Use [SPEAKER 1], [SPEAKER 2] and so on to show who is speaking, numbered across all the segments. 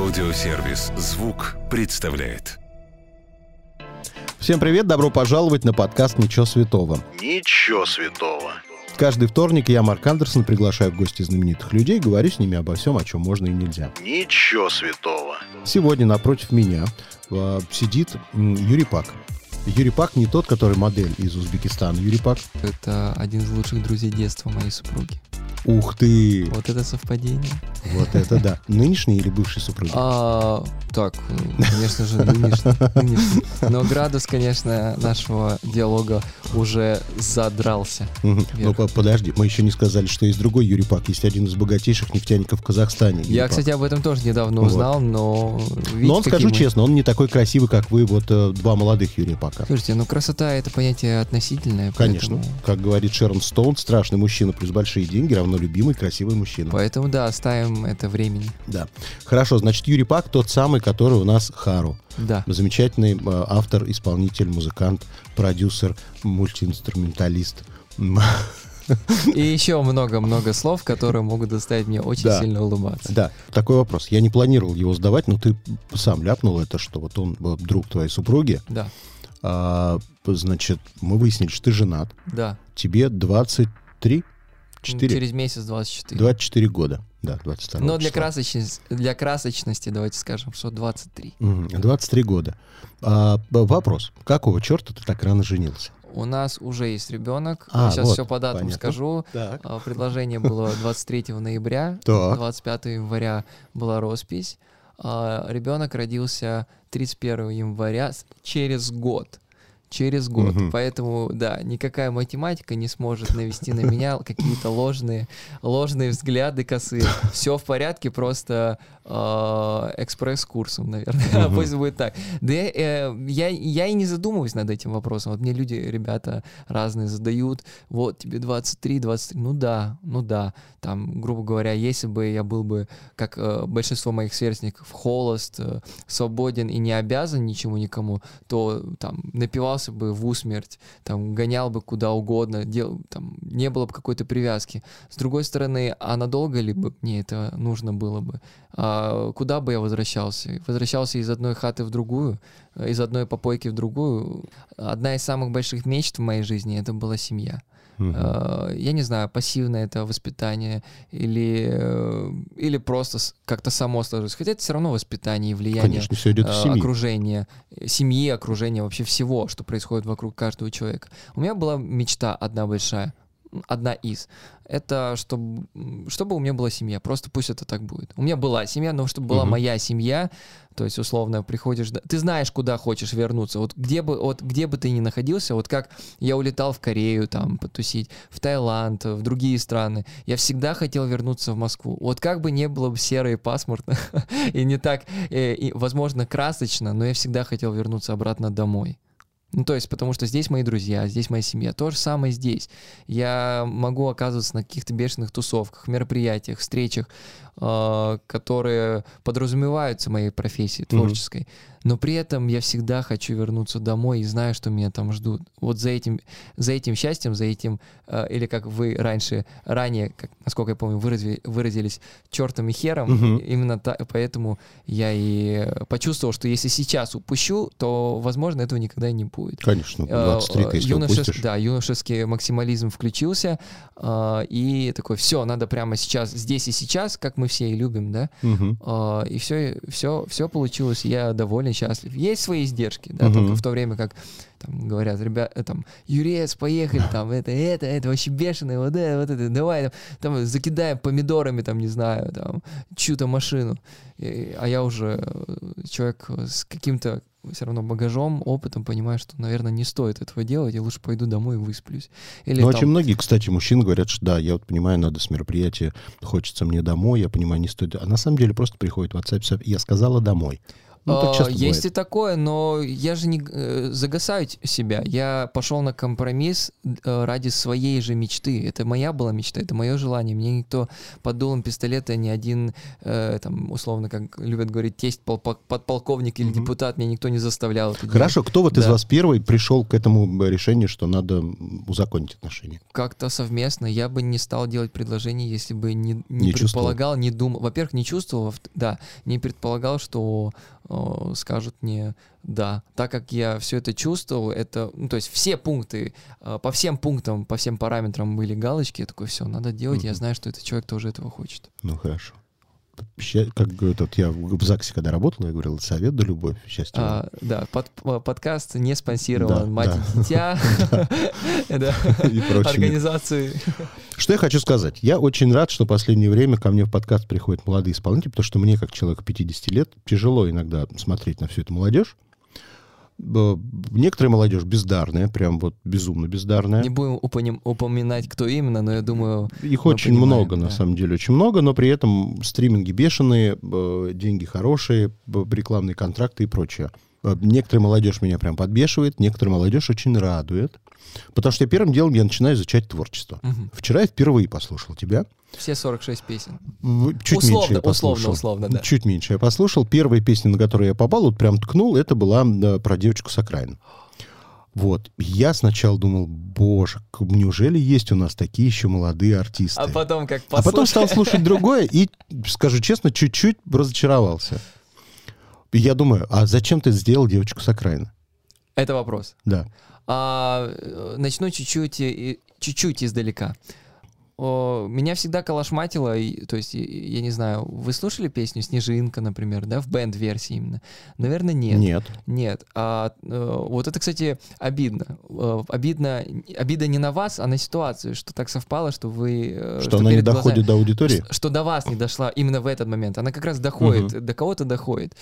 [SPEAKER 1] Аудиосервис «Звук» представляет.
[SPEAKER 2] Всем привет, добро пожаловать на подкаст «Ничего святого».
[SPEAKER 3] Ничего святого.
[SPEAKER 2] Каждый вторник я, Марк Андерсон, приглашаю в гости знаменитых людей, говорю с ними обо всем, о чем можно и нельзя.
[SPEAKER 3] Ничего святого.
[SPEAKER 2] Сегодня напротив меня э, сидит Юрий Пак. Юрий Пак не тот, который модель из Узбекистана. Юрий Пак,
[SPEAKER 4] Это один из лучших друзей детства моей супруги.
[SPEAKER 2] Ух ты,
[SPEAKER 4] Вот это совпадение.
[SPEAKER 2] вот это да. Нынешний или бывший супруг?
[SPEAKER 4] А, так, конечно же, нынешний, нынешний. Но градус, конечно, нашего диалога уже задрался.
[SPEAKER 2] Ну, подожди, мы еще не сказали, что есть другой Юрий Пак. Есть один из богатейших нефтяников в Казахстане. Юрий
[SPEAKER 4] Я,
[SPEAKER 2] Пак.
[SPEAKER 4] кстати, об этом тоже недавно
[SPEAKER 2] Вот.
[SPEAKER 4] узнал, но... видите,
[SPEAKER 2] Но он, скажу
[SPEAKER 4] мы-
[SPEAKER 2] честно, он не такой красивый, как вы, вот э, два молодых Юрия Пака.
[SPEAKER 4] Слушайте, ну красота это понятие относительное.
[SPEAKER 2] Конечно.
[SPEAKER 4] Поэтому,
[SPEAKER 2] Как говорит Шерон Стоун, страшный мужчина плюс большие деньги равно любимый, красивый мужчина.
[SPEAKER 4] поэтому да, оставим это времени.
[SPEAKER 2] Да. Хорошо, значит, Юрий Пак тот самый, который у нас Хару.
[SPEAKER 4] Да.
[SPEAKER 2] Замечательный э, автор, исполнитель, музыкант, продюсер, мультиинструменталист.
[SPEAKER 4] И еще много-много слов, которые могут заставить меня очень
[SPEAKER 2] Да.
[SPEAKER 4] сильно улыбаться.
[SPEAKER 2] Да, такой вопрос. Я не планировал его задавать, но ты сам ляпнул это, что вот он вот, друг твоей супруги.
[SPEAKER 4] Да,
[SPEAKER 2] А, значит, мы выяснили, что ты женат.
[SPEAKER 4] да.
[SPEAKER 2] Тебе 23? 4?
[SPEAKER 4] Через месяц 24.
[SPEAKER 2] 24 года. Да, 22
[SPEAKER 4] Но для,
[SPEAKER 2] числа.
[SPEAKER 4] красочности, для красочности давайте скажем, что 23.
[SPEAKER 2] Мгм, 23 года. А, вопрос. Какого черта ты так рано женился?
[SPEAKER 4] У нас уже есть ребенок.
[SPEAKER 2] А,
[SPEAKER 4] Сейчас
[SPEAKER 2] вот,
[SPEAKER 4] все по датам
[SPEAKER 2] понятно.
[SPEAKER 4] скажу.
[SPEAKER 2] Так.
[SPEAKER 4] А, Предложение было 23 ноября,
[SPEAKER 2] Так.
[SPEAKER 4] 25 января была роспись. А, Ребенок родился 31 января через год. Через год.
[SPEAKER 2] Мгм.
[SPEAKER 4] Поэтому, да, никакая математика не сможет навести на меня какие-то ложные, ложные взгляды косые. Все в порядке, просто экспресс-курсом, наверное.
[SPEAKER 2] Мгм.
[SPEAKER 4] Пусть будет так. Да я, э, я, я и не задумываюсь над этим вопросом. Вот мне люди, ребята разные задают. Вот тебе 23, 23. Ну да, ну да. Там, грубо говоря, если бы я был бы, как э, большинство моих сверстников, холост, э, свободен и не обязан ничему никому, то там напивался бы в усмерть, там гонял бы куда угодно, дел, там не было бы какой-то привязки. С другой стороны, а надолго ли бы мне это нужно было бы? А куда бы я возвращался? Возвращался из одной хаты в другую, э, из одной попойки в другую. Одна из самых больших мечт в моей жизни это была семья. Э, Я не знаю, пассивное это воспитание или, э, или просто как-то само сложилось. Хотя это все равно воспитание и влияние
[SPEAKER 2] Конечно, все идет
[SPEAKER 4] э,
[SPEAKER 2] семьи.
[SPEAKER 4] окружения, семьи, окружения, вообще всего, что происходит вокруг каждого человека. У меня была мечта одна большая, одна из. Это чтобы, чтобы у меня была семья, просто пусть это так будет. У меня была семья, но чтобы была
[SPEAKER 2] Мгм.
[SPEAKER 4] моя семья, то есть условно приходишь, ты знаешь, куда хочешь вернуться, вот где бы, вот где бы ты ни находился, вот как я улетал в Корею там потусить, в Таиланд, в другие страны, я всегда хотел вернуться в Москву. Вот как бы не было бы серо и пасмурно, и не так, э, и, возможно, красочно, но я всегда хотел вернуться обратно домой. Ну, то есть, потому что здесь мои друзья, здесь моя семья. То же самое здесь. Я могу оказываться на каких-то бешеных тусовках, мероприятиях, встречах, э, которые подразумеваются моей профессией
[SPEAKER 2] Мгм.
[SPEAKER 4] творческой. Но при этом я всегда хочу вернуться домой и знаю, что меня там ждут. Вот за этим, за этим счастьем, за этим, э, или как вы раньше, ранее, как, насколько я помню, вырази- выразились чертом и хером,
[SPEAKER 2] Мгм.
[SPEAKER 4] именно та- поэтому я и почувствовал, что если сейчас упущу, то, возможно, этого никогда и не будет.
[SPEAKER 2] Конечно,
[SPEAKER 4] Э,
[SPEAKER 2] 23 ты если
[SPEAKER 4] юношес-
[SPEAKER 2] упустишь.
[SPEAKER 4] Да, юношеский максимализм включился, э, и такой, все, надо прямо сейчас, здесь и сейчас, как мы все и любим, да,
[SPEAKER 2] Мгм.
[SPEAKER 4] А, и все, все, все получилось, я доволен, счастлив. Есть свои издержки, да,
[SPEAKER 2] Мгм.
[SPEAKER 4] только в то время как там говорят, ребят, э, там, Юрец, поехали, там, это, это, это, вообще бешеное, вот это, вот это, давай, там, там, закидаем помидорами, там, не знаю, там, чью-то машину. И- а я уже э, человек с каким-то все равно багажом, опытом, понимаю, что, наверное, не стоит этого делать, я лучше пойду домой и высплюсь. Или
[SPEAKER 2] Ну,
[SPEAKER 4] там-
[SPEAKER 2] очень многие, кстати, мужчины говорят, что да, я вот понимаю, надо с мероприятия, хочется мне домой, я понимаю, не стоит. А на самом деле просто приходит в WhatsApp, я сказала домой. Ну, так
[SPEAKER 4] А,
[SPEAKER 2] часто
[SPEAKER 4] Есть
[SPEAKER 2] бывает.
[SPEAKER 4] и такое, но я же не э, загасаю себя. Я пошел на компромисс э, ради своей же мечты. Это моя была мечта, это мое желание. Мне никто под дулом пистолета ни один, э, там, условно, как любят говорить, тесть подполковник или депутат, меня никто не заставлял.
[SPEAKER 2] Хорошо, кто вот из
[SPEAKER 4] Да.
[SPEAKER 2] вас первый пришел к этому решению, что надо узаконить отношения?
[SPEAKER 4] как-то совместно. Я бы не стал делать предложение, если бы не, не,
[SPEAKER 2] Не чувствовал.
[SPEAKER 4] предполагал, не думал. Во-первых, не чувствовал, во- да, не предполагал, что скажут мне да. Так как я все это чувствовал, это, ну, то есть все пункты, э, по всем пунктам, по всем параметрам были галочки, я такой, все, надо делать, я
[SPEAKER 2] Мгм.
[SPEAKER 4] знаю, что этот человек тоже этого хочет.
[SPEAKER 2] Ну, хорошо. Как вот я в ЗАГСе, когда работал, я говорил, совет да любовь, счастье. вам».
[SPEAKER 4] А, да, под- э, подкаст не спонсирован
[SPEAKER 2] Да,
[SPEAKER 4] «Мать
[SPEAKER 2] да.
[SPEAKER 4] и дитя», организации.
[SPEAKER 2] Что я хочу сказать? Я очень рад, что в последнее время ко мне в подкаст приходят молодые исполнители, потому что мне, как человеку 50 лет, тяжело иногда смотреть на всю эту молодежь. Некоторая молодежь бездарная, прям вот безумно бездарная.
[SPEAKER 4] Не будем упомя- упоминать, кто именно, но я думаю,
[SPEAKER 2] Их очень
[SPEAKER 4] понимаем,
[SPEAKER 2] много, на
[SPEAKER 4] да.
[SPEAKER 2] самом деле, очень много, но при этом стриминги бешеные, деньги хорошие, рекламные контракты и прочее. Э, Некоторая молодежь меня прям подбешивает, некоторая молодежь очень радует. Потому что я первым делом я начинаю изучать творчество.
[SPEAKER 4] мгм,
[SPEAKER 2] Вчера я впервые послушал тебя.
[SPEAKER 4] все 46 песен.
[SPEAKER 2] Чуть
[SPEAKER 4] Условно,
[SPEAKER 2] меньше я
[SPEAKER 4] условно,
[SPEAKER 2] послушал.
[SPEAKER 4] условно, да.
[SPEAKER 2] Чуть меньше я послушал. Первая песня, на которую я попал, вот прям ткнул, это была э, про девочку с окраин. Вот. Я сначала думал, боже, неужели есть у нас такие еще молодые артисты?
[SPEAKER 4] А потом как
[SPEAKER 2] А потом стал слушать другое и, скажу честно, чуть-чуть разочаровался. Я думаю, а зачем ты сделал девочку с окраины?
[SPEAKER 4] Это вопрос.
[SPEAKER 2] Да.
[SPEAKER 4] А, э, начну чуть-чуть, чуть-чуть издалека. О, меня всегда калашматило, и, то есть, я не знаю, вы слушали песню «Снежинка», например, да, в бенд-версии именно? Наверное, нет.
[SPEAKER 2] Нет.
[SPEAKER 4] Нет. А, э, вот это, кстати, обидно. Э, обидно. Обида не на вас, а на ситуацию, что так совпало, что вы... э,
[SPEAKER 2] Что она не
[SPEAKER 4] перед глазами-
[SPEAKER 2] доходит до аудитории?
[SPEAKER 4] Ш- Что до вас не дошла именно в этот момент. Она как раз доходит, до кого-то доходит.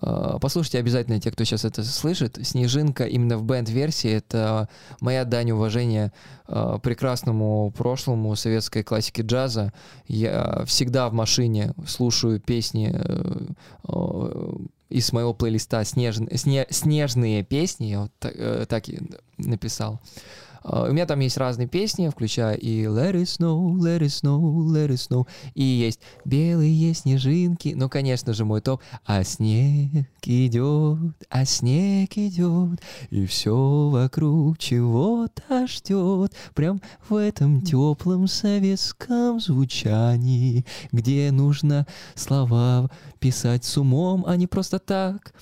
[SPEAKER 4] А, Послушайте обязательно те, кто сейчас это слышит. «Снежинка» именно в бенд-версии — это моя дань уважения а, прекрасному прошлому советской классики джаза. Я всегда в машине слушаю песни э, э, из моего плейлиста «Снежн- сне- «Снежные песни», я вот так, э, так и написал. А, У меня там есть разные песни, включая и Let it snow, let it snow, let it snow. И есть белые снежинки. Ну, конечно же, мой топ. А снег идет, а снег идет, и все вокруг чего-то ждет. Прям в этом теплом советском звучании, где нужно слова писать с умом, а не просто так.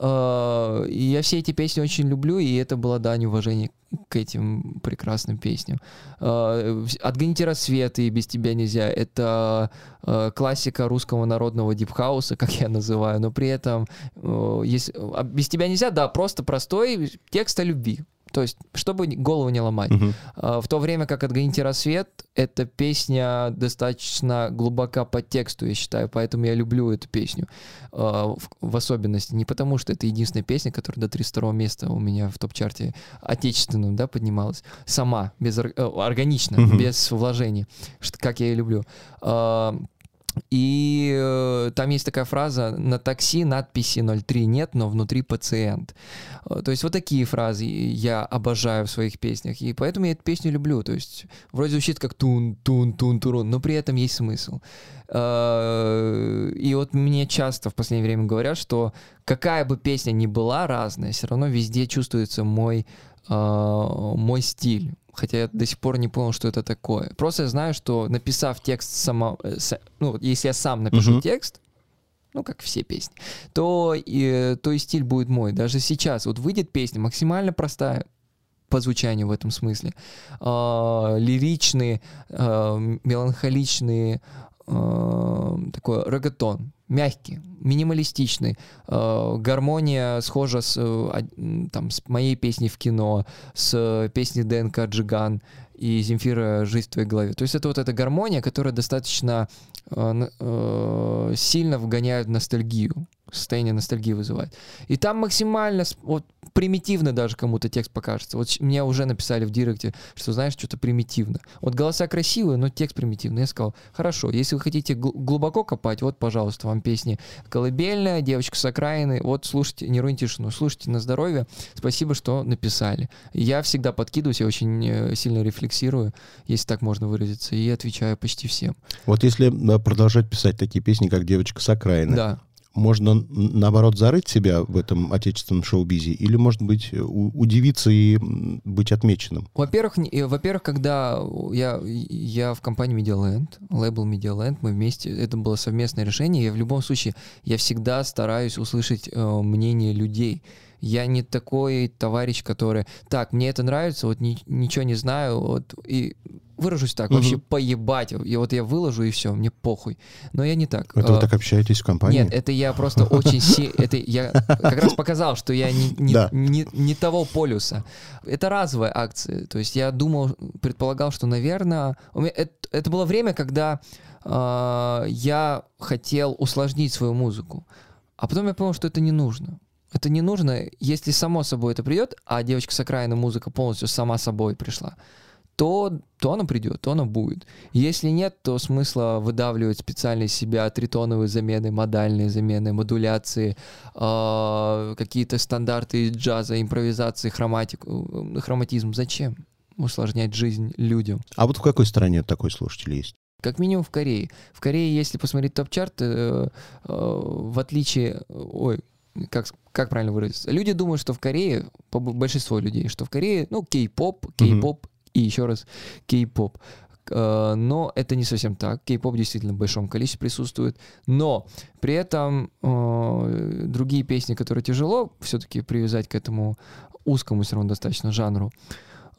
[SPEAKER 4] И я все эти песни очень люблю, и это была дань уважения к этим прекрасным песням. Вс- «Отгоните рассвет» и «Без тебя нельзя» — это а, классика русского народного дипхауса, как я называю, но при этом э, а «Без тебя нельзя», да, просто простой текст о любви. То есть, чтобы голову не ломать. А, В то время как «Отгоните рассвет» — эта песня достаточно глубока по тексту, я считаю, поэтому я люблю эту песню а, в, особенности. Не потому, что это единственная песня, которая до 32 места у меня в топ-чарте отечественном, да, поднималась. Сама, без, э, органично,
[SPEAKER 2] Мгм.
[SPEAKER 4] без вложений, как я и люблю. И э, там есть такая фраза «На такси надписи 03 нет, но внутри пациент». Э, То есть вот такие фразы я обожаю в своих песнях, и поэтому я эту песню люблю. То есть вроде звучит как тун-тун-тун-турун, но при этом есть смысл. Э, И вот мне часто в последнее время говорят, что какая бы песня ни была разная, все равно везде чувствуется мой, э, мой стиль. Хотя я до сих пор не понял, что это такое. Просто я знаю, что написав текст сама, э, ну, если я сам напишу
[SPEAKER 2] Мгм.
[SPEAKER 4] текст, ну, как все песни, то и, то и стиль будет мой. Даже сейчас вот выйдет песня максимально простая по звучанию в этом смысле. А, лиричные, а, меланхоличные, а, такой регатон, мягкий, минималистичный. А, гармония схожа с, э, там, с моей песней в кино, с э, песней ДНК Джиган и Земфира «Жизнь в твоей голове». То есть это вот эта гармония, которая достаточно э, э, сильно вгоняет в ностальгию. Состояние ностальгии вызывает. И там максимально, вот примитивно даже кому-то текст покажется. Вот мне уже написали в директе, что, знаешь, что-то примитивно. Вот голоса красивые, но текст примитивный. Я сказал, хорошо, если вы хотите гл- глубоко копать, вот, пожалуйста, вам песни «Колыбельная», «Девочка с окраины», вот, слушайте, не руйте тишину, слушайте на здоровье. Спасибо, что написали. Я всегда подкидываюсь, я очень э, сильно рефлексирую, если так можно выразиться, и отвечаю почти всем.
[SPEAKER 2] Вот если продолжать писать такие песни, как «Девочка с окраины»,
[SPEAKER 4] Да.
[SPEAKER 2] Можно, наоборот, зарыть себя в этом отечественном шоу-бизе или, может быть, удивиться и быть отмеченным?
[SPEAKER 4] Во-первых, э, во-первых, когда я, я в компании Media Land, лейбл Media Land, мы вместе, это было совместное решение, я в любом случае, я всегда стараюсь услышать э, мнение людей. Я не такой товарищ, который, так, мне это нравится, вот ни- ничего не знаю, вот, и выражусь так,
[SPEAKER 2] Мгм.
[SPEAKER 4] вообще поебать, и вот я выложу, и все, мне похуй. Но я не так.
[SPEAKER 2] Это вы
[SPEAKER 4] Э,
[SPEAKER 2] так общаетесь в компании?
[SPEAKER 4] нет, это я просто очень си... Это я как раз показал, что я не, не,
[SPEAKER 2] Да.
[SPEAKER 4] не, не того полюса. Это разовая акция. То есть я думал, предполагал, что, наверное... У меня... это, это было время, когда э, я хотел усложнить свою музыку. А потом я понял, что это не нужно. Это не нужно, если само собой это придет, а девочка с окраины музыка полностью сама собой пришла, то, то оно придет, то оно будет. Если нет, то смысла выдавливать специально из себя тритоновые замены, модальные замены, модуляции, э, какие-то стандарты джаза, импровизации, хроматик, э, хроматизм. Зачем усложнять жизнь людям?
[SPEAKER 2] А вот в какой стране такой слушатель есть?
[SPEAKER 4] Как минимум в Корее. В Корее, если посмотреть топ-чарт, э, э, в отличие... Ой, как, как правильно выразиться? Люди думают, что в Корее, большинство людей, что в Корее, ну, кей-поп, кей-поп и еще раз кей-поп. Э, Но это не совсем так. Кей-поп действительно в большом количестве присутствует. Но при этом э, другие песни, которые тяжело все-таки привязать к этому узкому все равно достаточно жанру,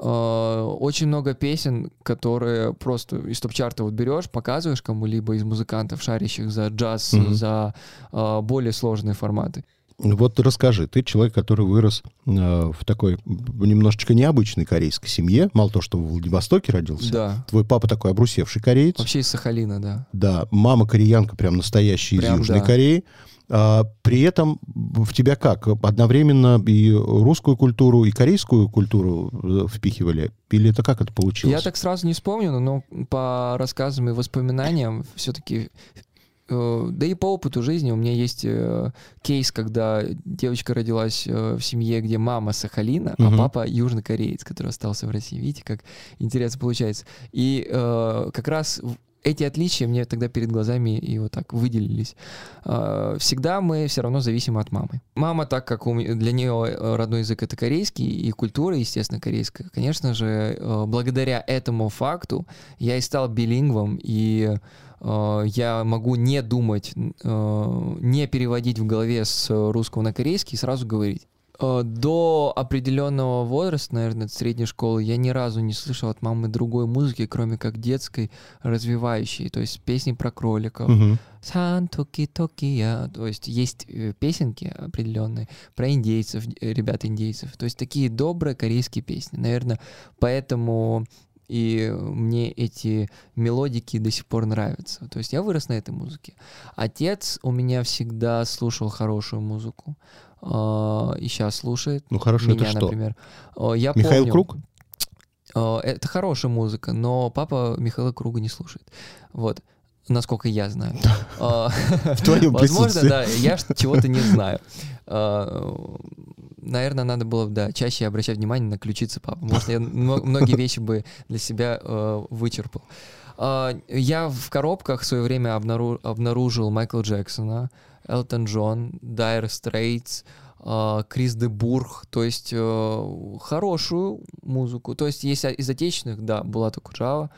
[SPEAKER 4] Э, очень много песен, которые просто из топ-чарта вот берешь, показываешь кому-либо из музыкантов, шарящих за джаз,
[SPEAKER 2] Мгм.
[SPEAKER 4] за э, более сложные форматы.
[SPEAKER 2] Вот расскажи, ты человек, который вырос э, в такой немножечко необычной корейской семье, мало того, что в Владивостоке родился,
[SPEAKER 4] Да.
[SPEAKER 2] твой папа такой обрусевший кореец,
[SPEAKER 4] Вообще из Сахалина, да.
[SPEAKER 2] да, мама кореянка прям настоящая из
[SPEAKER 4] Прям,
[SPEAKER 2] Южной
[SPEAKER 4] да.
[SPEAKER 2] Кореи, А, при этом в тебя как? Одновременно и русскую культуру, и корейскую культуру э, впихивали? Или это как это получилось?
[SPEAKER 4] Я так сразу не вспомню, но по рассказам и воспоминаниям все-таки да и по опыту жизни у меня есть э, кейс, когда девочка родилась э, в семье, где мама Сахалина,
[SPEAKER 2] Мгм.
[SPEAKER 4] а папа южнокореец, который остался в России. Видите, как интересно получается. И э, как раз эти отличия мне тогда перед глазами и вот так выделились. Э, Всегда мы все равно зависимы от мамы. Мама, так как для нее э, родной язык это корейский, и культура, естественно, корейская, конечно же, э, благодаря этому факту я и стал билингвом, и э, я могу не думать, э, не переводить в голове с русского на корейский и сразу говорить. Э, До определенного возраста, наверное, средней школы, я ни разу не слышал от мамы другой музыки, кроме как детской, развивающей. То есть песни про кроликов,
[SPEAKER 2] Мгм.
[SPEAKER 4] Сан токи токия. То есть есть э, песенки определенные про индейцев, э, ребят индейцев. То есть такие добрые корейские песни. Наверное, поэтому и мне эти мелодики до сих пор нравятся. То есть я вырос на этой музыке. Отец у меня всегда слушал хорошую музыку. а, И сейчас слушает.
[SPEAKER 2] Ну хорошо,
[SPEAKER 4] меня,
[SPEAKER 2] это что?
[SPEAKER 4] например. А, Я
[SPEAKER 2] Михаил
[SPEAKER 4] помню-
[SPEAKER 2] Круг?
[SPEAKER 4] а, Это хорошая музыка, но папа Михаила Круга не слушает. Вот. Насколько я знаю.
[SPEAKER 2] В твоем
[SPEAKER 4] Возможно, да, я чего-то не знаю. Наверное, надо было бы, да, чаще обращать внимание на ключицы папы. Может, я мно- многие вещи бы для себя э, вычерпал. А, Я в коробках в свое время обнару- обнаружил Майкла Джексона, Элтон Джон, Dire Straits, а, Крис де Бург, то есть э, хорошую музыку. То есть есть из отечественных, да, Булата Куджава.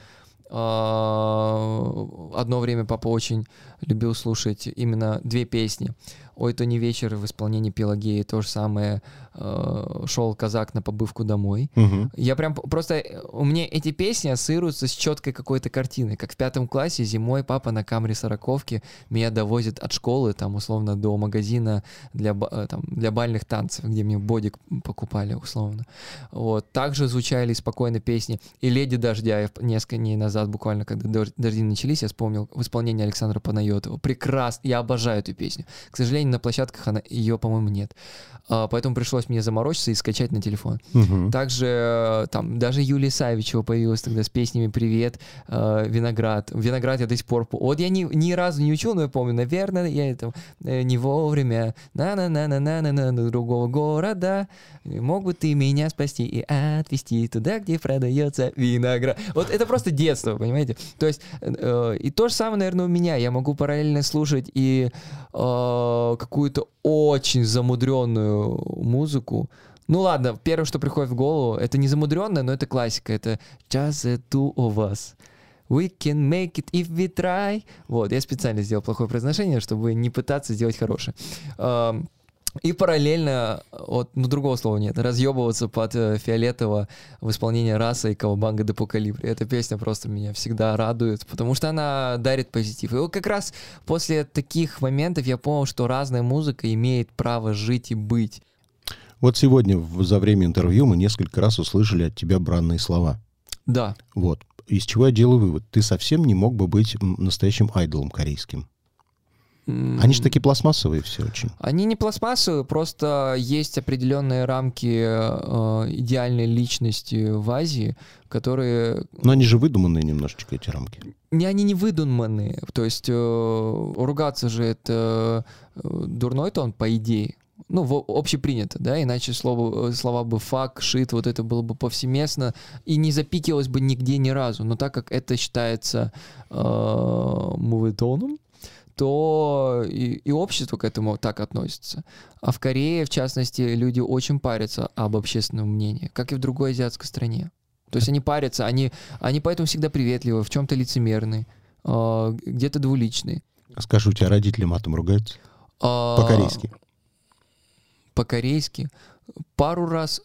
[SPEAKER 4] А, Одно время папа очень любил слушать именно две песни. «Ой, то не вечер» в исполнении Пелагеи, то же самое э, «Шел казак на побывку домой».
[SPEAKER 2] Мгм.
[SPEAKER 4] Я прям просто... э, У меня эти песни ассоциируются с четкой какой-то картиной. Как в пятом классе зимой папа на камере сороковки меня довозит от школы, там, условно, до магазина для, э, там, для бальных танцев, где мне бодик покупали, условно. Вот. Также звучали спокойно песни. И «Леди дождя» я несколько дней назад буквально, когда дож- дожди начались, я вспомнил в исполнении Александра Панайотова. Прекрасно, я обожаю эту песню. К сожалению, на площадках она, ее, по-моему, нет. А, поэтому пришлось мне заморочиться и скачать на телефон.
[SPEAKER 2] Мгм.
[SPEAKER 4] Также э, там даже Юлия Савичева появилась тогда с песнями «Привет», э, «Виноград». «Виноград» я до сих пор... по- Вот я ни, ни разу не учил, но я помню, наверное, я это э, не вовремя. На-на-на-на-на-на-на другого города. Мог бы ты меня спасти и отвезти туда, где продается виноград. Вот это просто детство, понимаете? То есть э, и то же самое, наверное, у меня. Я могу параллельно слушать и э, какую-то очень замудренную музыку. Ну ладно, первое, что приходит в голову, это не замудренное, но это классика. Это Just the two of us. We can make it if we try. Вот, я специально сделал плохое произношение, чтобы не пытаться сделать хорошее. Ам, И параллельно, вот, ну другого слова нет, разъебываться под э, Фиолетово в исполнении Раса и Кавабанга де Покалибри. Эта песня просто меня всегда радует, потому что она дарит позитив. И вот как раз после таких моментов я понял, что разная музыка имеет право жить и быть.
[SPEAKER 2] Вот сегодня в- за время интервью мы несколько раз услышали от тебя бранные слова.
[SPEAKER 4] Да,
[SPEAKER 2] Вот. Из чего я делаю вывод? Ты совсем не мог бы быть настоящим айдолом корейским. Они же такие пластмассовые все очень.
[SPEAKER 4] Они не пластмассовые, просто есть определенные рамки э, идеальной личности в Азии, которые
[SPEAKER 2] Но они же выдуманные немножечко, эти рамки.
[SPEAKER 4] не они не выдуманные. То есть э, ругаться же это э, дурной тон, по идее. Ну, в- общепринято, да, иначе слово, слова бы фак, шит, вот это было бы повсеместно и не запикивалось бы нигде ни разу. Но так как это считается э, мувитоном, то и, и общество к этому так относится. А в Корее, в частности, люди очень парятся об общественном мнении, как и в другой азиатской стране. То есть они парятся, они, они поэтому всегда приветливы, в чем-то лицемерны, э, где-то двуличны.
[SPEAKER 2] Скажу, у тебя родители матом ругаются?
[SPEAKER 4] А,
[SPEAKER 2] По-корейски.
[SPEAKER 4] По-корейски. Пару раз,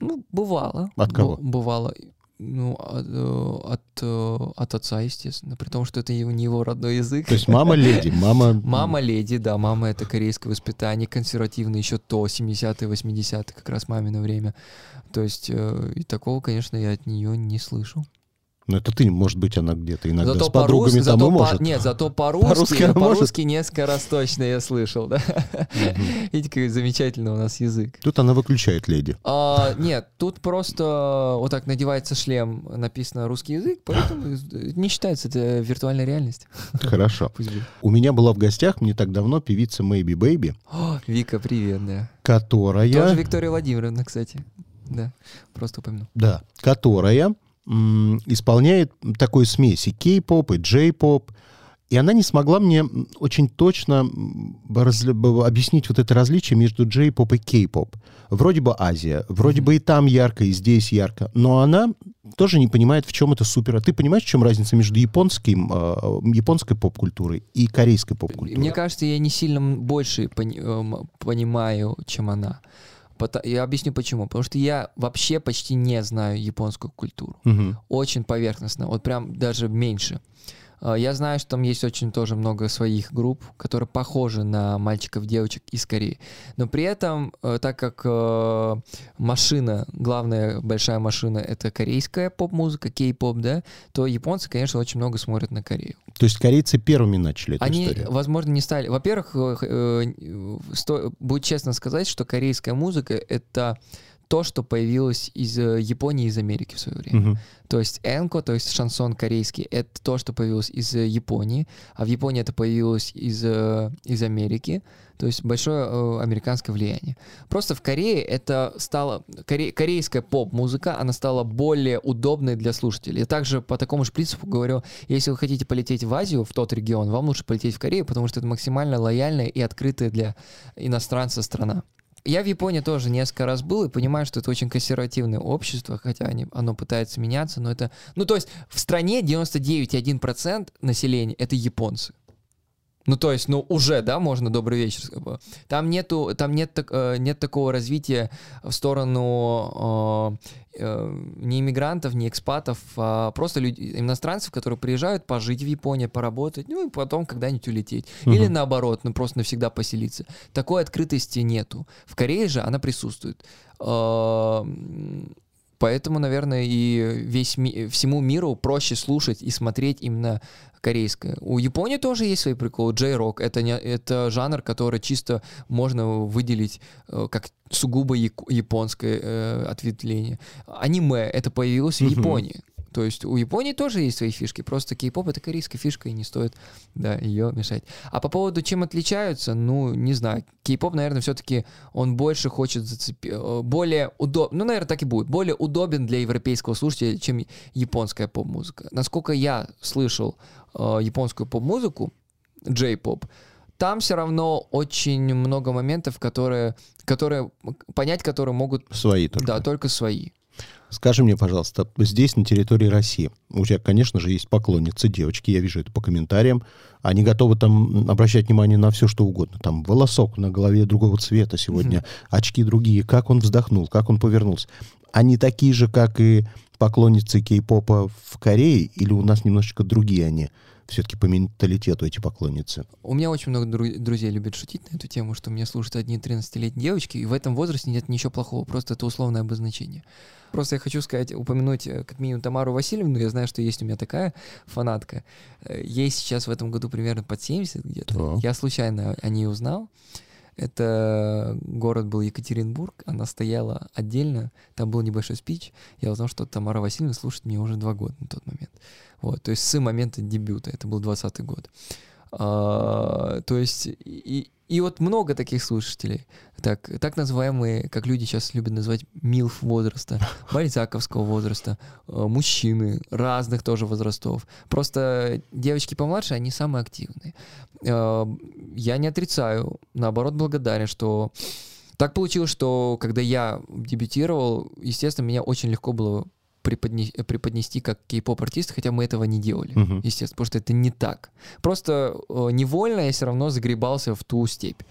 [SPEAKER 4] ну, бывало.
[SPEAKER 2] От кого?
[SPEAKER 4] Бывало. Ну, от, э, от, э, от отца, естественно, при том, что это не его родной язык.
[SPEAKER 2] То есть мама леди, мама...
[SPEAKER 4] Мама леди, да, мама это корейское воспитание, консервативное еще то, 70-е, 80-е, как раз мамино время. То есть, э, и такого, конечно, я от нее не слышу.
[SPEAKER 2] Ну это ты, может быть, она где-то иногда
[SPEAKER 4] Зато
[SPEAKER 2] с подругами там
[SPEAKER 4] зато
[SPEAKER 2] и
[SPEAKER 4] по-
[SPEAKER 2] может.
[SPEAKER 4] Нет, зато по-русски,
[SPEAKER 2] По-русски она
[SPEAKER 4] по-русски, несколько раз точно я слышал, да. Видите, какой замечательный у нас язык.
[SPEAKER 2] Тут она выключает леди.
[SPEAKER 4] А, нет, тут просто вот так надевается шлем, написано русский язык, поэтому не считается это виртуальная реальность.
[SPEAKER 2] Хорошо. У меня была в гостях не так давно певица Maybe Baby,
[SPEAKER 4] О, Вика, привет, да.
[SPEAKER 2] которая...
[SPEAKER 4] Тоже Виктория Владимировна, кстати. Да, просто упомяну.
[SPEAKER 2] Да, которая исполняет такой смеси кей-поп и джей-поп. И она не смогла мне очень точно объяснить вот это различие между джей-поп и кей-поп. Вроде бы Азия, вроде бы и там ярко, и здесь ярко, но она тоже не понимает, в чем это супер. А ты понимаешь, в чем разница между японским, э, японской поп-культурой и корейской поп-культурой?
[SPEAKER 4] Мне кажется, я не сильно больше пони- эм, понимаю, чем она. Я объясню почему. Потому что я вообще почти не знаю японскую культуру.
[SPEAKER 2] Мгм.
[SPEAKER 4] Очень поверхностно, вот прям даже меньше. Я знаю, что там есть очень тоже много своих групп, которые похожи на мальчиков, девочек из Кореи. Но при этом, э, так как э, машина, главная большая машина, это корейская поп-музыка, кей-поп, да, то японцы, конечно, очень много смотрят на Корею.
[SPEAKER 2] То есть корейцы первыми начали эту
[SPEAKER 4] Они,
[SPEAKER 2] историю.
[SPEAKER 4] возможно, не стали. Во-первых, э, э, сто- будет честно сказать, что корейская музыка это то, что появилось из э, Японии из Америки в свое время.
[SPEAKER 2] Мгм.
[SPEAKER 4] То есть энко, то есть шансон корейский, это то, что появилось из э, Японии, а в Японии это появилось из, э, из Америки, то есть большое американское влияние. Просто в Корее это стало, коре- корейская поп-музыка, она стала более удобной для слушателей. Я также по такому же принципу говорю, если вы хотите полететь в Азию, в тот регион, вам лучше полететь в Корею, потому что это максимально лояльная и открытая для иностранца страна. Я в Японии тоже несколько раз был и понимаю, что это очень консервативное общество, хотя они, оно пытается меняться, но это... Ну, то есть в стране 99,1% населения — это японцы. Ну, то есть, ну, уже, да, можно добрый вечер. Там нету, там нет, так- э, нет такого развития в сторону э, э, не иммигрантов, не экспатов, а просто люди, иностранцев, которые приезжают пожить в Японии, поработать, ну, и потом когда-нибудь улететь. Или
[SPEAKER 2] Мгм.
[SPEAKER 4] наоборот, ну, просто навсегда поселиться. Такой открытости нету. В Корее же она присутствует. Э, Поэтому, наверное, и весь ми- всему миру проще слушать и смотреть именно корейское. У Японии тоже есть свои приколы. Джей-рок — это, не, это жанр, который чисто можно выделить э, как сугубо японское э, ответвление. Аниме — это появилось в. Японии. То есть у Японии тоже есть свои фишки, просто кей-поп — это корейская фишка, и не стоит да, ее мешать. А по поводу, чем отличаются, ну, не знаю. Кей-поп, наверное, все-таки он больше хочет зацепить, более удобно, ну, наверное, так и будет, более удобен для европейского слушателя, чем японская поп-музыка. Насколько я слышал э, японскую поп-музыку, J-поп, там все равно очень много моментов, которые, которые понять, которые могут,
[SPEAKER 2] Свои только.
[SPEAKER 4] да, только свои.
[SPEAKER 2] Скажи мне, пожалуйста, здесь, на территории России, у тебя, конечно же, есть поклонницы, девочки, я вижу это по комментариям, они готовы там обращать внимание на все, что угодно. Там волосок на голове другого цвета сегодня, очки другие, как он вздохнул, как он повернулся. Они такие же, как и поклонницы кей-попа в Корее, или у нас немножечко другие они? Все-таки по менталитету эти поклонницы.
[SPEAKER 4] У меня очень много дру- друзей любят шутить на эту тему, что меня слушают одни 13-летние девочки, и в этом возрасте нет ничего плохого, просто это условное обозначение. Просто я хочу сказать, упомянуть э, как минимум Тамару Васильевну, я знаю, что есть у меня такая фанатка. Э, Ей сейчас в этом году примерно под 70 где-то.
[SPEAKER 2] Так.
[SPEAKER 4] Я случайно о ней узнал. Это город был Екатеринбург, она стояла отдельно, там был небольшой спич. Я узнал, что Тамара Васильевна слушает меня уже два года на тот момент. Вот, то есть с момента дебюта, это был 20 год. А, то есть и, и вот много таких слушателей, так, так называемые, как люди сейчас любят называть, милф возраста, бальзаковского возраста, э, мужчины разных тоже возрастов. Просто девочки помладше, они самые активные. Э, Я не отрицаю, наоборот благодарен, что так получилось, что когда я дебютировал, естественно, меня очень легко было преподне- преподнести как кей-поп артист, хотя мы этого не делали,
[SPEAKER 2] Мгм.
[SPEAKER 4] естественно, потому что это не так. Просто э, невольно я все равно загребался в ту степь.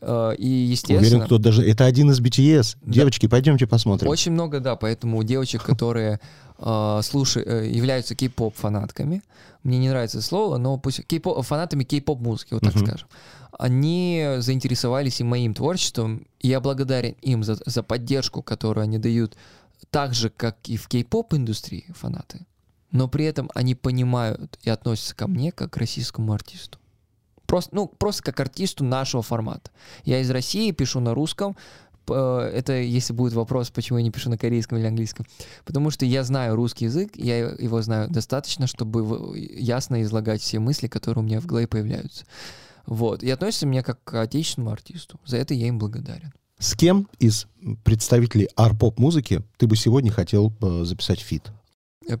[SPEAKER 4] Э, и, естественно...
[SPEAKER 2] Уверен, кто даже... Это один из BTS.
[SPEAKER 4] Да.
[SPEAKER 2] Девочки, пойдемте посмотрим.
[SPEAKER 4] Очень много, да, поэтому девочек, которые э, слушай, э, являются кей-поп фанатками, мне не нравится слово, но пусть кей-поп, фанатами кей-поп музыки, вот так
[SPEAKER 2] Мгм.
[SPEAKER 4] скажем, они заинтересовались и моим творчеством, и я благодарен им за, за поддержку, которую они дают, так же, как и в кей-поп индустрии фанаты, но при этом они понимают и относятся ко мне как к российскому артисту. Просто, ну, просто как артисту нашего формата. Я из России, пишу на русском. Э, Это если будет вопрос, почему я не пишу на корейском или английском. Потому что я знаю русский язык, я его знаю достаточно, чтобы ясно излагать все мысли, которые у меня в голове появляются. Вот. И относятся меня как к отечественному артисту. За это я им благодарен.
[SPEAKER 2] С кем из представителей R-pop-музыки ты бы сегодня хотел э, записать фит?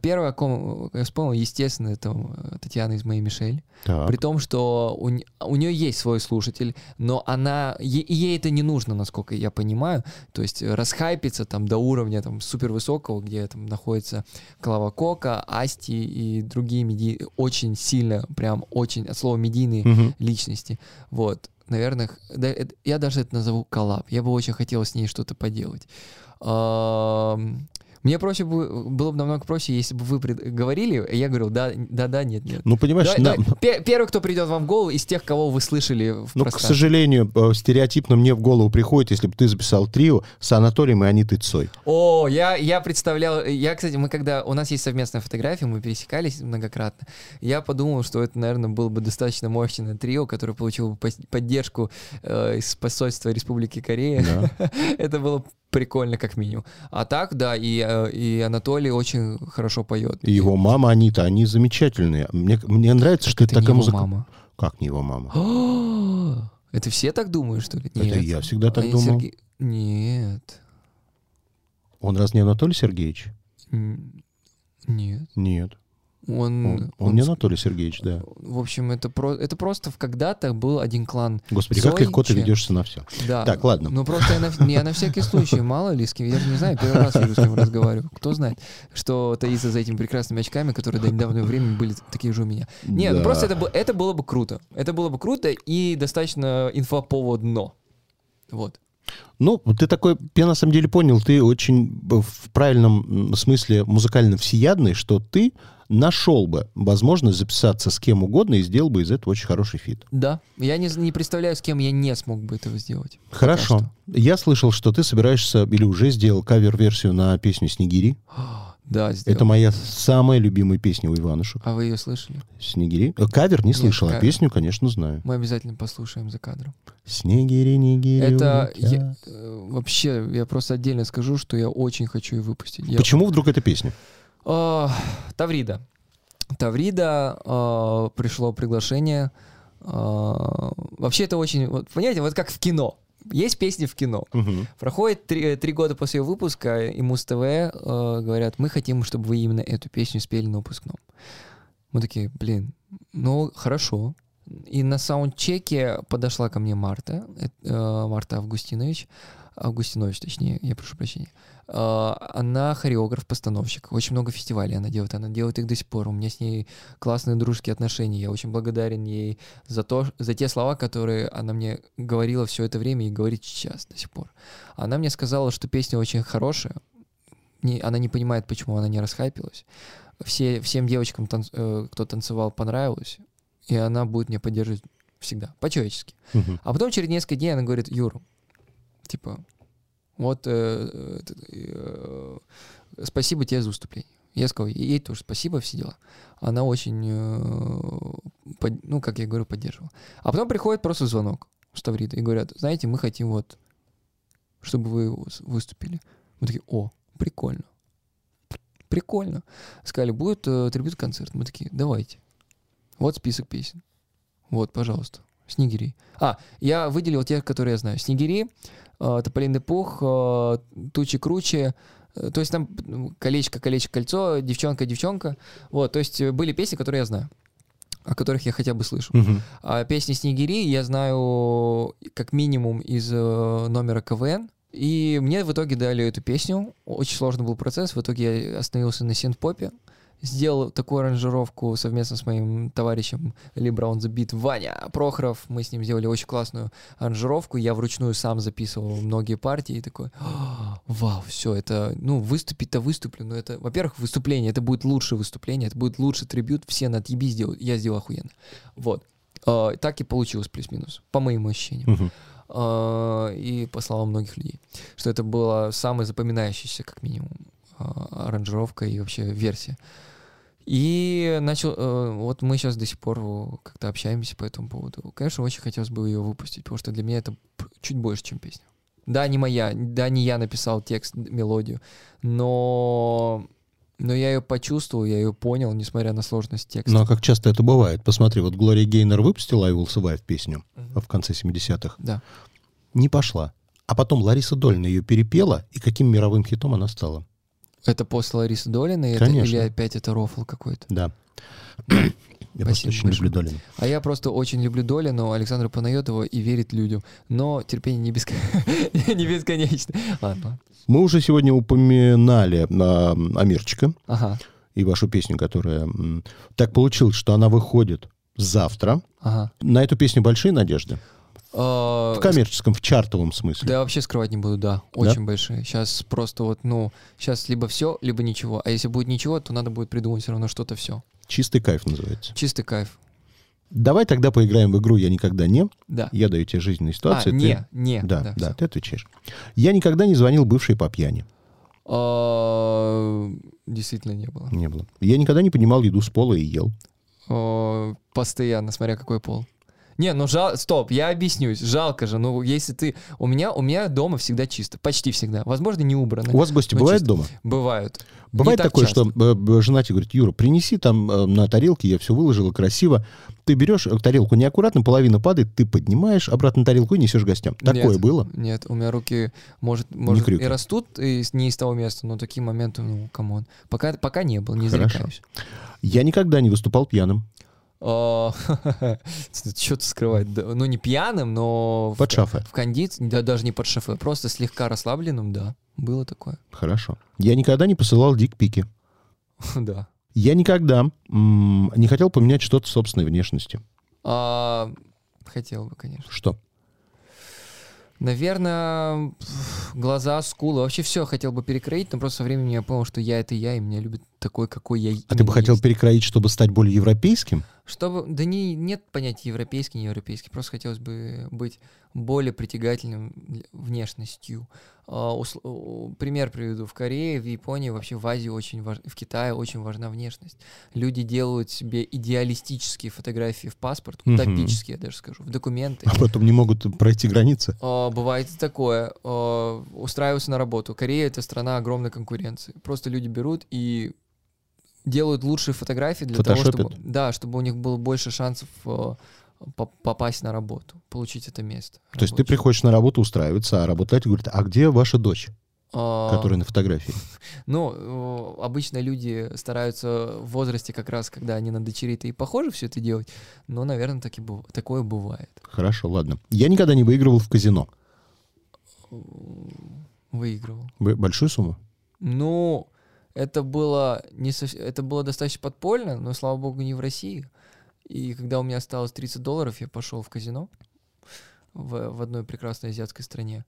[SPEAKER 4] Первое, о ком я вспомнил, естественно, это э, Татьяна из моей Мишель.
[SPEAKER 2] Так.
[SPEAKER 4] При том, что у, у нее есть свой слушатель, но она е- и ей это не нужно, насколько я понимаю. То есть э, расхайпиться там до уровня там супер высокого, где там находится Клава Кока, Асти и другие меди... очень сильно, прям очень от слова медийные
[SPEAKER 2] Мгм.
[SPEAKER 4] личности. Вот, наверное, да, это- я даже это назову коллаб. Я бы очень хотел с ней что-то поделать. Мне проще бы, было бы намного проще, если бы вы пред- говорили, я говорил, да, да, да, нет, нет.
[SPEAKER 2] Ну, понимаешь,
[SPEAKER 4] Давай-
[SPEAKER 2] на-
[SPEAKER 4] давай, пе- Первый, кто придет вам в голову из тех, кого вы слышали в
[SPEAKER 2] Ну, к сожалению, э, стереотипно мне в голову приходит, если бы ты записал трио с Анатолием и Анитой Цой.
[SPEAKER 4] О, я, я представлял, я, кстати, мы когда, у нас есть совместная фотография, мы пересекались многократно, я подумал, что это, наверное, было бы достаточно мощное трио, которое получило бы поддержку э, из посольства Республики Корея.
[SPEAKER 2] Да.
[SPEAKER 4] Это было прикольно, как минимум. А так, да, и, э, и Анатолий очень хорошо поет.
[SPEAKER 2] И его мама Анита, они замечательные. Мне, мне нравится, что это, такая музыка.
[SPEAKER 4] мама.
[SPEAKER 2] Как не его мама?
[SPEAKER 4] Это все так думают, что ли?
[SPEAKER 2] Это я всегда так
[SPEAKER 4] А
[SPEAKER 2] думал.
[SPEAKER 4] Сергей- Нет.
[SPEAKER 2] Он раз не Анатолий Сергеевич?
[SPEAKER 4] Нет.
[SPEAKER 2] Нет.
[SPEAKER 4] Он,
[SPEAKER 2] Он, он не Анатолий Сергеевич, да.
[SPEAKER 4] В общем, это, про, это просто когда-то был один клан.
[SPEAKER 2] Господи, как легко ты
[SPEAKER 4] Зоичи.
[SPEAKER 2] ведешься на все.
[SPEAKER 4] Да.
[SPEAKER 2] Так, ладно.
[SPEAKER 4] Ну просто я на, я на всякий случай, мало ли с кем, я же не знаю, первый раз вижу, с кем разговариваю. Кто знает, что таится за этими прекрасными очками, которые до недавнего времени были такие же у меня. Нет, ну
[SPEAKER 2] Да.
[SPEAKER 4] просто это, это было бы круто. Это было бы круто и достаточно инфоповодно. Вот.
[SPEAKER 2] Ну, ты такой, я на самом деле понял, ты очень в правильном смысле музыкально всеядный, что ты нашел бы возможность записаться с кем угодно и сделал бы из этого очень хороший фит.
[SPEAKER 4] Да. Я не, не представляю, с кем я не смог бы этого сделать.
[SPEAKER 2] Хорошо. Я слышал, что ты собираешься или уже сделал кавер-версию на песню «Снегири».
[SPEAKER 4] Да, сделал.
[SPEAKER 2] Это моя самая любимая песня у Иванушек.
[SPEAKER 4] А вы ее слышали?
[SPEAKER 2] «Снегири». Э, Кавер не
[SPEAKER 4] Нет,
[SPEAKER 2] слышал, а
[SPEAKER 4] кавер.
[SPEAKER 2] песню, конечно, знаю.
[SPEAKER 4] Мы обязательно послушаем за кадром.
[SPEAKER 2] «Снегири, нигири
[SPEAKER 4] Это
[SPEAKER 2] улетят».
[SPEAKER 4] я- э, вообще, я просто отдельно скажу, что я очень хочу ее выпустить. Я-
[SPEAKER 2] Почему вдруг эта песня?
[SPEAKER 4] А, Таврида. Таврида а, пришло приглашение. А, вообще это очень, вот, понимаете, вот как в кино. Есть песни в кино.
[SPEAKER 2] Мгм.
[SPEAKER 4] Проходит три, три года после ее выпуска, и Муз-ТВ э, говорят, мы хотим, чтобы вы именно эту песню спели на выпускном. Мы такие, блин, ну хорошо. И на саундчеке подошла ко мне Марта, э, э, Марта Августинович, Августинович, точнее, я прошу прощения. Э, Она хореограф-постановщик. Очень много фестивалей она делает. Она делает их до сих пор. У меня с ней классные дружеские отношения. Я очень благодарен ей за, то, за те слова, которые она мне говорила все это время и говорит сейчас до сих пор. Она мне сказала, что песня очень хорошая. Не- она не понимает, почему она не расхайпилась. Все, всем девочкам, танц- э, кто танцевал, понравилось. И она будет меня поддерживать всегда, по-человечески.
[SPEAKER 2] Мгм.
[SPEAKER 4] А потом через несколько дней она говорит, Юр, типа, вот э, э, спасибо тебе за выступление. Я сказал, ей тоже спасибо, все дела. Она очень, э, под- ну, как я говорю, поддерживала. А потом приходит просто звонок с Таврида и говорят, знаете, мы хотим вот, чтобы вы выступили. Мы такие, о, прикольно. Прикольно. Сказали, будет э, трибют-концерт. Мы такие, давайте. Вот список песен. Вот, пожалуйста. Снегири. А, я выделил тех, которые я знаю. Снегири, э, Тополиный пух, э, Тучи круче. Э, То есть там колечко, колечко, кольцо, девчонка, девчонка. Вот, то есть э, были песни, которые я знаю, о которых я хотя бы слышу.
[SPEAKER 2] Мгм.
[SPEAKER 4] А песни Снегири я знаю как минимум из э, номера КВН. И мне в итоге дали эту песню. Очень сложный был процесс. В итоге я остановился на синт-попе. Сделал такую аранжировку совместно с моим товарищем Libra on the Beat Ваня Прохоров. Мы с ним сделали очень классную аранжировку. Я вручную сам записывал многие партии. И такой, «А, вау, все, это, ну, выступить-то выступлю. Но это, во-первых, выступление, это будет лучшее выступление, это будет лучший трибют. Все на отъеби сделают. Я сделал охуенно. Вот. А, так и получилось плюс-минус, по моим ощущениям.
[SPEAKER 2] Мгм.
[SPEAKER 4] А, и по словам многих людей. Что это была самая запоминающаяся, как минимум, а, аранжировка и вообще версия. И начал, э, вот мы сейчас до сих пор э, как-то общаемся по этому поводу. Конечно, очень хотелось бы ее выпустить, потому что для меня это чуть больше, чем песня. Да, не моя, да, не я написал текст, мелодию, но, но я ее почувствовал, я ее понял, несмотря на сложность текста.
[SPEAKER 2] Ну, а как часто это бывает? Посмотри, вот Глория Гейнер выпустила «I Will Survive» песню
[SPEAKER 4] Мгм.
[SPEAKER 2] в конце 70-х.
[SPEAKER 4] Да.
[SPEAKER 2] Не пошла. А потом Лариса Дольна ее перепела, и каким мировым хитом она стала.
[SPEAKER 4] Это после Ларисы Долиной это, или опять это рофл какой-то?
[SPEAKER 2] Да. Я просто
[SPEAKER 4] Спасибо
[SPEAKER 2] очень
[SPEAKER 4] большое.
[SPEAKER 2] люблю Долину.
[SPEAKER 4] А я просто очень люблю Долину, Александра Панайотова и верит людям. Но терпение не, беско... не бесконечно. Ладно.
[SPEAKER 2] Мы уже сегодня упоминали а, Амирчика
[SPEAKER 4] Ага.
[SPEAKER 2] и вашу песню, которая... Так получилось, что она выходит завтра.
[SPEAKER 4] Ага.
[SPEAKER 2] На эту песню большие надежды?
[SPEAKER 4] А,
[SPEAKER 2] В коммерческом, в чартовом смысле.
[SPEAKER 4] Да, вообще скрывать не буду, да. Очень большие. Сейчас просто вот, ну, сейчас либо все, либо ничего. А если будет ничего, то надо будет придумать все равно что-то все.
[SPEAKER 2] Чистый кайф называется.
[SPEAKER 4] Чистый кайф.
[SPEAKER 2] Давай тогда поиграем в игру «Я никогда не».
[SPEAKER 4] Да.
[SPEAKER 2] Я даю тебе жизненные
[SPEAKER 4] А,
[SPEAKER 2] ситуации. ты-
[SPEAKER 4] не, не.
[SPEAKER 2] Да, да,
[SPEAKER 4] всё.
[SPEAKER 2] ты отвечаешь. Я никогда не звонил бывшей по пьяни.
[SPEAKER 4] А, Действительно не было.
[SPEAKER 2] Не было. Я никогда не поднимал еду с пола и ел.
[SPEAKER 4] О, постоянно, смотря какой пол. Не, ну жал... Стоп, я объяснюсь. Жалко же. Ну, если ты... У меня, у меня дома всегда чисто. Почти всегда. Возможно, не убрано.
[SPEAKER 2] У вас гости бывают
[SPEAKER 4] чисто.
[SPEAKER 2] дома?
[SPEAKER 4] Бывают.
[SPEAKER 2] Бывает
[SPEAKER 4] так
[SPEAKER 2] такое,
[SPEAKER 4] часто.
[SPEAKER 2] что э, жена тебе говорит, Юра, принеси там э, на тарелке, я все выложила красиво. Ты берешь э, тарелку неаккуратно, половина падает, ты поднимаешь обратно тарелку и несешь гостям. Такое
[SPEAKER 4] Нет,
[SPEAKER 2] было?
[SPEAKER 4] Нет, у меня руки, может, может и растут и не из того места, но такие моменты, ну, come on. Пока, пока не было, не
[SPEAKER 2] Хорошо.
[SPEAKER 4] зарекаюсь.
[SPEAKER 2] Я никогда не выступал пьяным.
[SPEAKER 4] Что-то скрывать. да. Ну, не пьяным, но...
[SPEAKER 2] Под шафе.
[SPEAKER 4] В кондиции, да, даже не под шофе, просто слегка расслабленным, да. Было такое.
[SPEAKER 2] Хорошо. Я никогда не посылал дикпики.
[SPEAKER 4] да.
[SPEAKER 2] Я никогда не хотел поменять что-то в собственной внешности.
[SPEAKER 4] А, хотел бы, конечно.
[SPEAKER 2] Что?
[SPEAKER 4] Наверное, глаза, скулы, вообще все хотел бы перекроить, но просто со временем я понял, что я это я, и меня любят такой, какой я
[SPEAKER 2] А ты бы
[SPEAKER 4] именно
[SPEAKER 2] хотел
[SPEAKER 4] есть.
[SPEAKER 2] перекроить, чтобы стать более европейским?
[SPEAKER 4] Чтобы, да не, нет понятия европейский, не европейский, просто хотелось бы быть более притягательным внешностью. А, усл- пример приведу. В Корее, в Японии, вообще в Азии очень важ... в Китае очень важна внешность. Люди делают себе идеалистические фотографии в паспорт, утопические, я даже скажу, в документы.
[SPEAKER 2] А потом не могут пройти границы?
[SPEAKER 4] А, Бывает такое. А, Устраиваются на работу. Корея — это страна огромной конкуренции. Просто люди берут и делают лучшие фотографии для того, чтобы, да, чтобы у них было больше шансов по- попасть на работу, получить это место.
[SPEAKER 2] То есть ты
[SPEAKER 4] рабочее.
[SPEAKER 2] приходишь на работу устраиваться, а работодатель говорит, а где ваша дочь,
[SPEAKER 4] А,
[SPEAKER 2] которая на фотографии?
[SPEAKER 4] Ну, э, обычно люди стараются в возрасте как раз, когда они на дочерей-то и похожи все это делать, но, наверное, так и быв- такое бывает.
[SPEAKER 2] Хорошо, ладно. Я никогда не выигрывал в казино.
[SPEAKER 4] Выигрывал.
[SPEAKER 2] Большую сумму?
[SPEAKER 4] Ну, это было не совс- это было достаточно подпольно, но слава богу не в России. И когда у меня осталось 30 долларов, я пошел в казино в, в одной прекрасной азиатской стране.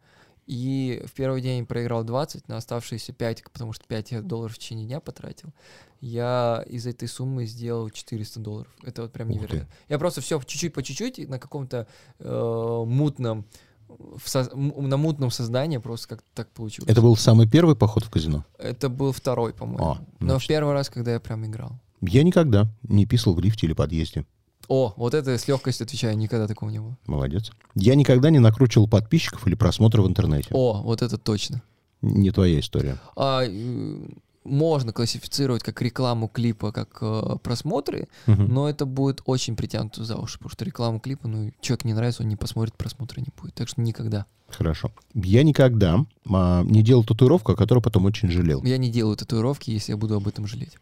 [SPEAKER 4] И в первый день проиграл 20, на оставшиеся 5, потому что 5 я долларов в течение дня потратил. Я из этой суммы сделал 400 долларов. Это вот прям невероятно. Я просто все чуть-чуть по чуть-чуть на каком-то э, мутном в со- на мутном создании просто как так получилось.
[SPEAKER 2] Это был самый первый поход в казино?
[SPEAKER 4] Это был второй, по-моему.
[SPEAKER 2] А,
[SPEAKER 4] Но в первый раз, когда я прям играл.
[SPEAKER 2] Я никогда не писал в лифте или подъезде.
[SPEAKER 4] О, вот это с легкостью отвечаю, никогда такого не было.
[SPEAKER 2] Молодец. Я никогда не накручивал подписчиков или просмотры в интернете.
[SPEAKER 4] О, вот это точно.
[SPEAKER 2] Не твоя история.
[SPEAKER 4] А, э, можно классифицировать как рекламу клипа, как э, просмотры,
[SPEAKER 2] Мгм.
[SPEAKER 4] но это будет очень притянуто за уши, потому что рекламу клипа, ну, человек не нравится, он не посмотрит, просмотра не будет. Так что никогда.
[SPEAKER 2] Хорошо. Я никогда а, не делал татуировку, о которой потом очень жалел.
[SPEAKER 4] Я не делаю татуировки, если я буду об этом жалеть.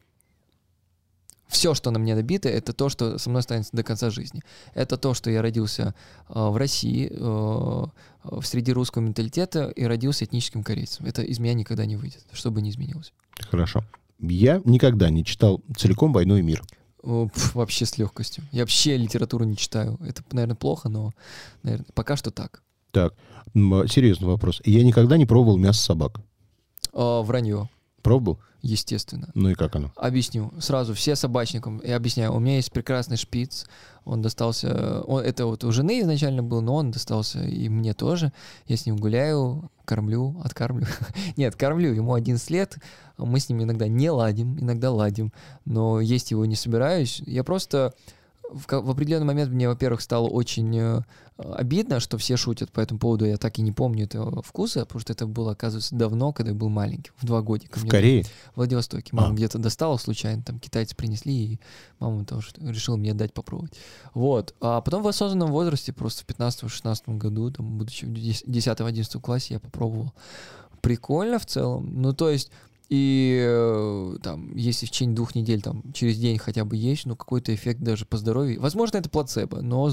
[SPEAKER 4] Все, что на мне набито, это то, что со мной останется до конца жизни. Это то, что я родился э, в России, э, в среди русского менталитета и родился этническим корейцем. Это из меня никогда не выйдет, что бы ни изменилось.
[SPEAKER 2] Хорошо. Я никогда не читал целиком «Войну и мир».
[SPEAKER 4] О, пф, вообще с легкостью. Я вообще литературу не читаю. Это, наверное, плохо, но наверное, пока что так.
[SPEAKER 2] Так, серьезный вопрос. Я никогда не пробовал мясо собак.
[SPEAKER 4] А, вранье,
[SPEAKER 2] Пробовал?
[SPEAKER 4] естественно.
[SPEAKER 2] Ну и как оно?
[SPEAKER 4] Объясню. Сразу, все собачникам. Я объясняю. У меня есть прекрасный шпиц. Он достался... Он, это вот у жены изначально был, но он достался и мне тоже. Я с ним гуляю, кормлю, откармлю. Нет, кормлю. Ему 11 лет. Мы с ним иногда не ладим, иногда ладим. Но есть его не собираюсь. Я просто... В, в определенный момент мне, во-первых, стало очень э, обидно, что все шутят по этому поводу. Я так и не помню этого вкуса, потому что это было, оказывается, давно, когда я был маленький, в два годика.
[SPEAKER 2] В
[SPEAKER 4] Мне
[SPEAKER 2] Корее?
[SPEAKER 4] в Владивостоке. Мама
[SPEAKER 2] А.
[SPEAKER 4] где-то достала случайно, там китайцы принесли, и мама тоже решила мне дать попробовать. Вот. А потом в осознанном возрасте, просто в 15-16 году, там, будучи в 10-11 классе, я попробовал. Прикольно в целом. Ну, то есть, и э, там, если в течение двух недель, там, через день хотя бы есть, ну, какой-то эффект даже по здоровью. Возможно, это плацебо, но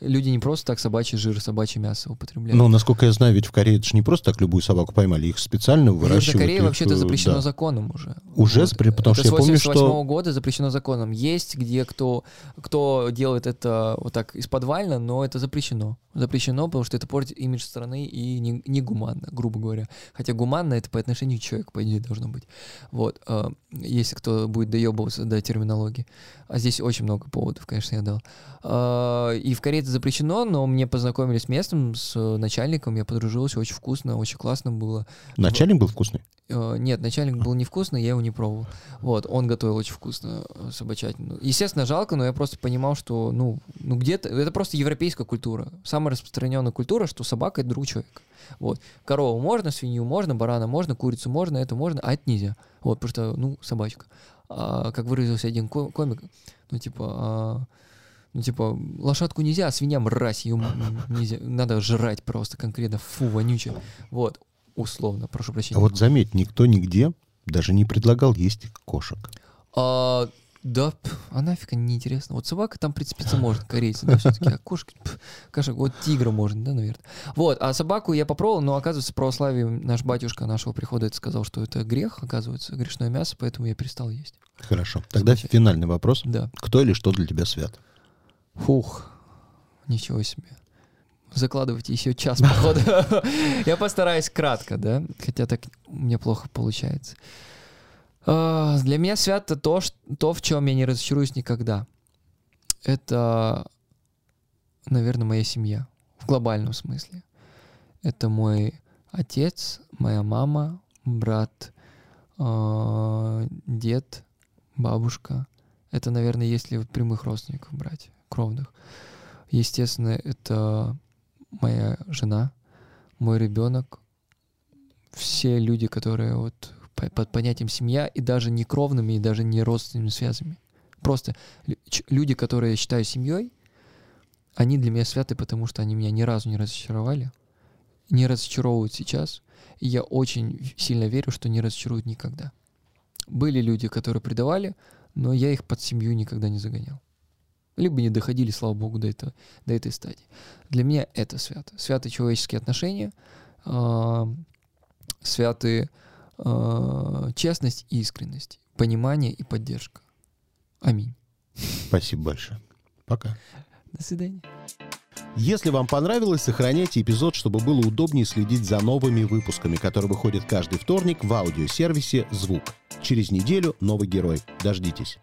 [SPEAKER 4] люди не просто так собачий жир, собачье мясо употребляют.
[SPEAKER 2] Ну, насколько я знаю, ведь в Корее это же не просто так любую собаку поймали, их специально
[SPEAKER 4] В Южной
[SPEAKER 2] выращивают.
[SPEAKER 4] Корее
[SPEAKER 2] их,
[SPEAKER 4] вообще это
[SPEAKER 2] э,
[SPEAKER 4] запрещено
[SPEAKER 2] да.
[SPEAKER 4] законом уже.
[SPEAKER 2] Уже запре- потому
[SPEAKER 4] это
[SPEAKER 2] что я помню, что-
[SPEAKER 4] 88 года запрещено законом. Есть где кто, кто делает это вот так из подвально, но это запрещено. Запрещено, потому что это портит имидж страны и не, не гуманно, грубо говоря. Хотя гуманно это по отношению к человеку, по идее, должно быть. Вот. э, Если кто будет доебываться до терминологии. А здесь очень много поводов, конечно, я дал. Э, И в Корее это запрещено, но мне познакомили с местом, с начальником, я подружился, очень вкусно, очень классно было.
[SPEAKER 2] Начальник был вкусный?
[SPEAKER 4] Э, Нет, начальник был невкусный, я его не пробовал. Вот, он готовил очень вкусно э, собачатину. Естественно, жалко, но я просто понимал, что, ну, ну где-то... Это просто европейская культура. Самая распространенная культура, что собака — это друг человека. Вот. Корову можно, свинью можно, барана можно, курицу можно, это можно, а это нельзя. Вот, потому что, ну, собачка. А, как выразился один ко- комик, ну, типа... а, ну, типа, лошадку нельзя, а свинья мразь, ее нельзя. Надо жрать просто конкретно. Фу, вонючая. Вот, условно, прошу прощения.
[SPEAKER 2] А вот заметь, никто нигде даже не предлагал есть кошек.
[SPEAKER 4] А, да, а нафиг они неинтересно. Вот собака там прицепиться может, корейцы, да, все-таки, а кошки, п, кошек, вот тигра можно, да, наверное. Вот, а собаку я попробовал, но, оказывается, в православии наш батюшка нашего прихода это сказал, что это грех, оказывается, грешное мясо, поэтому я перестал есть.
[SPEAKER 2] Хорошо. Тогда финальный вопрос.
[SPEAKER 4] Да.
[SPEAKER 2] Кто или что для тебя свят?
[SPEAKER 4] Фух, ничего себе. закладывайте еще час, походу. Я постараюсь кратко, да, хотя так мне плохо получается. А, Для меня свято то, ш- то, в чем я не разочаруюсь никогда. Это, наверное, моя семья в глобальном смысле. Это мой отец, моя мама, брат, а, дед, бабушка. Это, наверное, если прямых родственников брать, кровных. Естественно, это моя жена, мой ребенок, все люди, которые вот под понятием семья и даже не кровными, и даже не родственными связями. Просто люди, которые я считаю семьей, они для меня святы, потому что они меня ни разу не разочаровали, не разочаровывают сейчас, и я очень сильно верю, что не разочаруют никогда. Были люди, которые предавали, но я их под семью никогда не загонял. Либо не доходили, слава богу, до, этого, до этой стадии. Для меня это свято. Свято человеческие отношения, а, святы а, честность и искренность, понимание и поддержка. Аминь.
[SPEAKER 2] Спасибо большое. Пока.
[SPEAKER 4] До свидания.
[SPEAKER 2] Если вам понравилось, сохраняйте эпизод, чтобы было удобнее следить за новыми выпусками, которые выходят каждый вторник в аудиосервисе «Звук». Через неделю новый герой. Дождитесь.